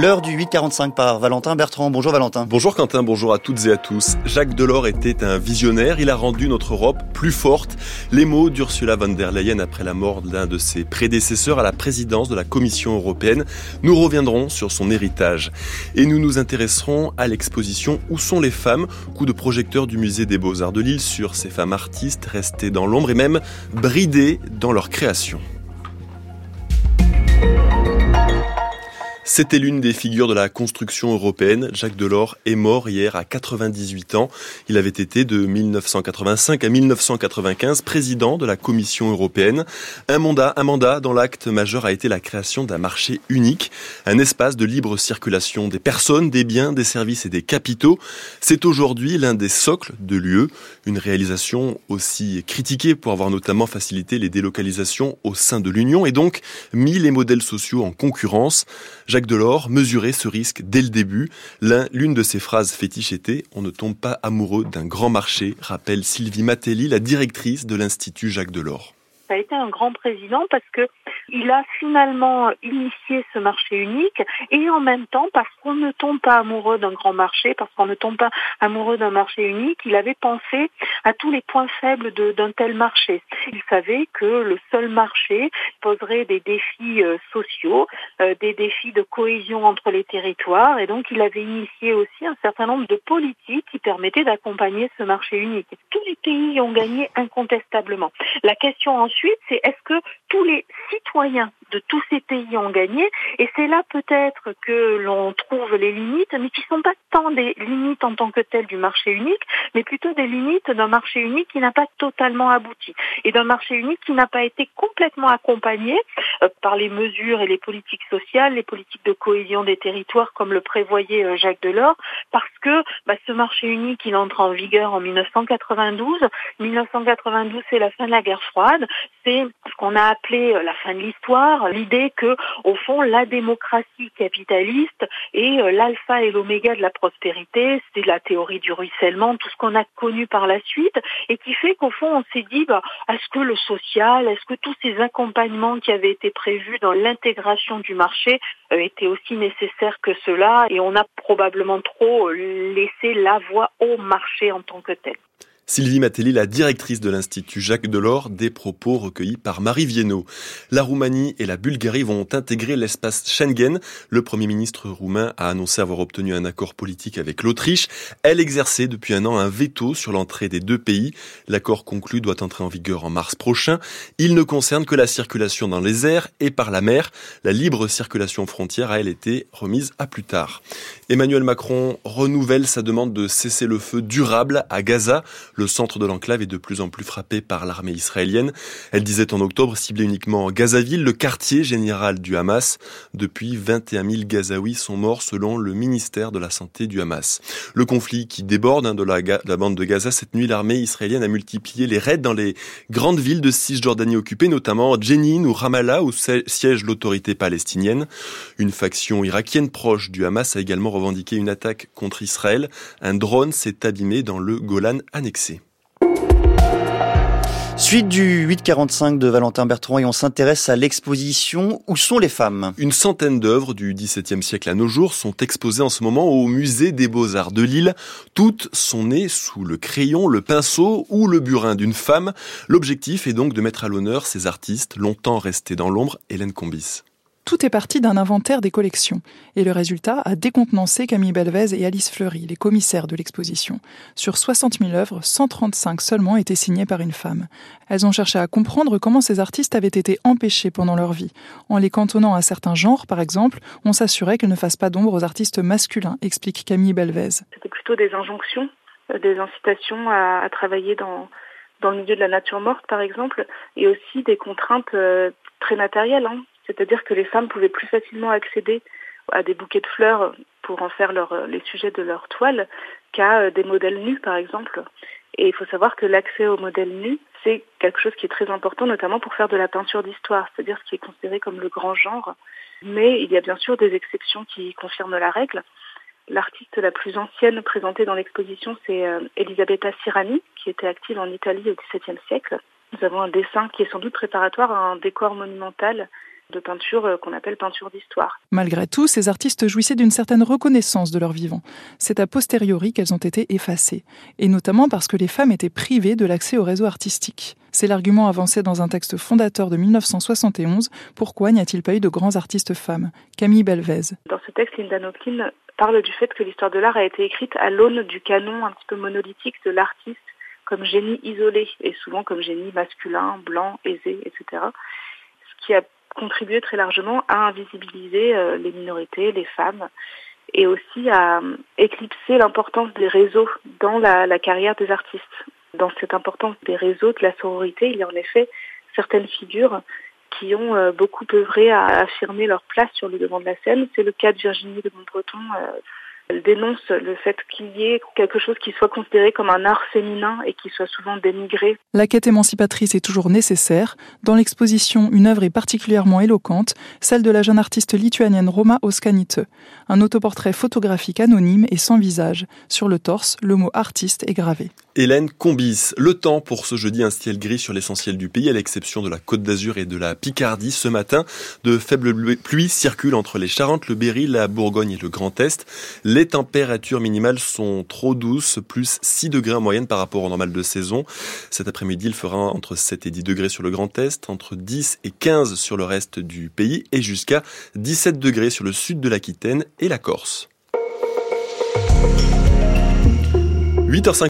L'heure du 8.45 par Valentin Bertrand. Bonjour Valentin. Bonjour Quentin, bonjour à toutes et à tous. Jacques Delors était un visionnaire, il a rendu notre Europe plus forte. Les mots d'Ursula von der Leyen après la mort d'un de ses prédécesseurs à la présidence de la Commission européenne. Nous reviendrons sur son héritage. Et nous nous intéresserons à l'exposition Où sont les femmes? Coup de projecteur du musée des beaux-arts de Lille sur ces femmes artistes restées dans l'ombre et même bridées dans leur création. C'était l'une des figures de la construction européenne. Jacques Delors est mort hier à 98 ans. Il avait été de 1985 à 1995 président de la Commission européenne. Un mandat, un mandat dont l'acte majeur a été la création d'un marché unique, un espace de libre circulation des personnes, des biens, des services et des capitaux. C'est aujourd'hui l'un des socles de l'UE, une réalisation aussi critiquée pour avoir notamment facilité les délocalisations au sein de l'Union et donc mis les modèles sociaux en concurrence. Delors mesurait ce risque dès le début. L'une de ses phrases fétiches était On ne tombe pas amoureux d'un grand marché, rappelle Sylvie Matelli, la directrice de l'Institut Jacques Delors. Ça a été un grand président parce que il a finalement initié ce marché unique et en même temps, parce qu'on ne tombe pas amoureux d'un grand marché, parce qu'on ne tombe pas amoureux d'un marché unique, il avait pensé à tous les points faibles d'un tel marché. Il savait que le seul marché poserait des défis euh, sociaux, euh, des défis de cohésion entre les territoires et donc il avait initié aussi un certain nombre de politiques qui permettaient d'accompagner ce marché unique. Tous les pays ont gagné incontestablement. La question ensuite, c'est est-ce que tous les citoyens de tous ces pays ont gagné. Et c'est là peut-être que l'on trouve les limites, mais qui ne sont pas tant des limites en tant que telles du marché unique, mais plutôt des limites d'un marché unique qui n'a pas totalement abouti. Et d'un marché unique qui n'a pas été complètement accompagné euh, par les mesures et les politiques sociales, les politiques de cohésion des territoires, comme le prévoyait euh, Jacques Delors, parce que bah, ce marché unique, il entre en vigueur en 1992. 1992, c'est la fin de la guerre froide. C'est ce qu'on a appelé euh, la fin de l'histoire, l'idée que, au fond, la démocratie capitaliste est euh, l'alpha et l'oméga de la prospérité, c'est la théorie du ruissellement, tout ce qu'on a connu par la suite, et qui fait qu'au fond, on s'est dit, bah, est-ce que le social, est-ce que tous ces accompagnements qui avaient été prévus dans l'intégration du marché euh, étaient aussi nécessaires que cela, et on a probablement trop laissé la voie au marché en tant que tel. Sylvie Matelli, la directrice de l'Institut Jacques Delors, des propos recueillis par Marie Viennot. La Roumanie et la Bulgarie vont intégrer l'espace Schengen. Le Premier ministre roumain a annoncé avoir obtenu un accord politique avec l'Autriche. Elle exerçait depuis un an un veto sur l'entrée des deux pays. L'accord conclu doit entrer en vigueur en mars prochain. Il ne concerne que la circulation dans les airs et par la mer. La libre circulation frontière a, elle, été remise à plus tard. Emmanuel Macron renouvelle sa demande de cesser le feu durable à Gaza. Le centre de l'enclave est de plus en plus frappé par l'armée israélienne. Elle disait en octobre cibler uniquement Gazaville, le quartier général du Hamas. Depuis, 21 000 Gazaouis sont morts selon le ministère de la Santé du Hamas. Le conflit qui déborde hein, de, la, bande de Gaza, cette nuit, l'armée israélienne a multiplié les raids dans les grandes villes de Cisjordanie occupées, notamment Jenin ou Ramallah, où siège l'autorité palestinienne. Une faction irakienne proche du Hamas a également revendiqué une attaque contre Israël. Un drone s'est abîmé dans le Golan annexé. Suite du 845 de Valentin Bertrand et on s'intéresse à l'exposition Où sont les femmes? Une centaine d'œuvres du XVIIe siècle à nos jours sont exposées en ce moment au musée des beaux-arts de Lille. Toutes sont nées sous le crayon, le pinceau ou le burin d'une femme. L'objectif est donc de mettre à l'honneur ces artistes longtemps restés dans l'ombre, Hélène Combis. Tout est parti d'un inventaire des collections, et le résultat a décontenancé Camille Belvez et Alice Fleury, les commissaires de l'exposition. Sur 60 000 œuvres, 135 seulement étaient signées par une femme. Elles ont cherché à comprendre comment ces artistes avaient été empêchés pendant leur vie. En les cantonnant à certains genres, par exemple, on s'assurait qu'elles ne fassent pas d'ombre aux artistes masculins, explique Camille Belvez. C'était plutôt des injonctions, euh, des incitations à, travailler dans, dans le milieu de la nature morte, par exemple, et aussi des contraintes euh, très matérielles. Hein. C'est-à-dire que les femmes pouvaient plus facilement accéder à des bouquets de fleurs pour en faire les sujets de leur toile qu'à euh, des modèles nus, par exemple. Et il faut savoir que l'accès aux modèles nus, c'est quelque chose qui est très important, notamment pour faire de la peinture d'histoire, c'est-à-dire ce qui est considéré comme le grand genre. Mais il y a bien sûr des exceptions qui confirment la règle. L'artiste la plus ancienne présentée dans l'exposition, c'est euh, Elisabetta Sirani, qui était active en Italie au XVIIe siècle. Nous avons un dessin qui est sans doute préparatoire à un décor monumental de peinture euh, qu'on appelle peinture d'histoire. Malgré tout, ces artistes jouissaient d'une certaine reconnaissance de leur vivant. C'est a posteriori qu'elles ont été effacées, et notamment parce que les femmes étaient privées de l'accès au réseau artistique. C'est l'argument avancé dans un texte fondateur de 1971. Pourquoi n'y a-t-il pas eu de grands artistes femmes? Camille Belvez. Dans ce texte, Linda Nopkin parle du fait que l'histoire de l'art a été écrite à l'aune du canon un petit peu monolithique de l'artiste comme génie isolé et souvent comme génie masculin, blanc, aisé, etc. Ce qui a contribué très largement à invisibiliser euh, les minorités, les femmes et aussi à euh, éclipser l'importance des réseaux dans la, la carrière des artistes. Dans cette importance des réseaux, de la sororité, il y a en effet certaines figures qui ont euh, beaucoup œuvré à affirmer leur place sur le devant de la scène. C'est le cas de Virginie de Montbreton, elle dénonce le fait qu'il y ait quelque chose qui soit considéré comme un art féminin et qui soit souvent dénigré. La quête émancipatrice est toujours nécessaire. Dans l'exposition, une œuvre est particulièrement éloquente, celle de la jeune artiste lituanienne Roma Oskanite. Un autoportrait photographique anonyme et sans visage. Sur le torse, le mot artiste est gravé. Hélène Combis, le temps pour ce jeudi, un ciel gris sur l'essentiel du pays, à l'exception de la Côte d'Azur et de la Picardie. Ce matin, de faibles pluies circulent entre les Charentes, le Berry, la Bourgogne et le Grand Est. Les températures minimales sont trop douces, plus 6 degrés en moyenne par rapport au normal de saison. Cet après-midi, il fera entre 7 et 10 degrés sur le Grand Est, entre 10 et 15 sur le reste du pays et jusqu'à 17 degrés sur le sud de l'Aquitaine et la Corse. 8h50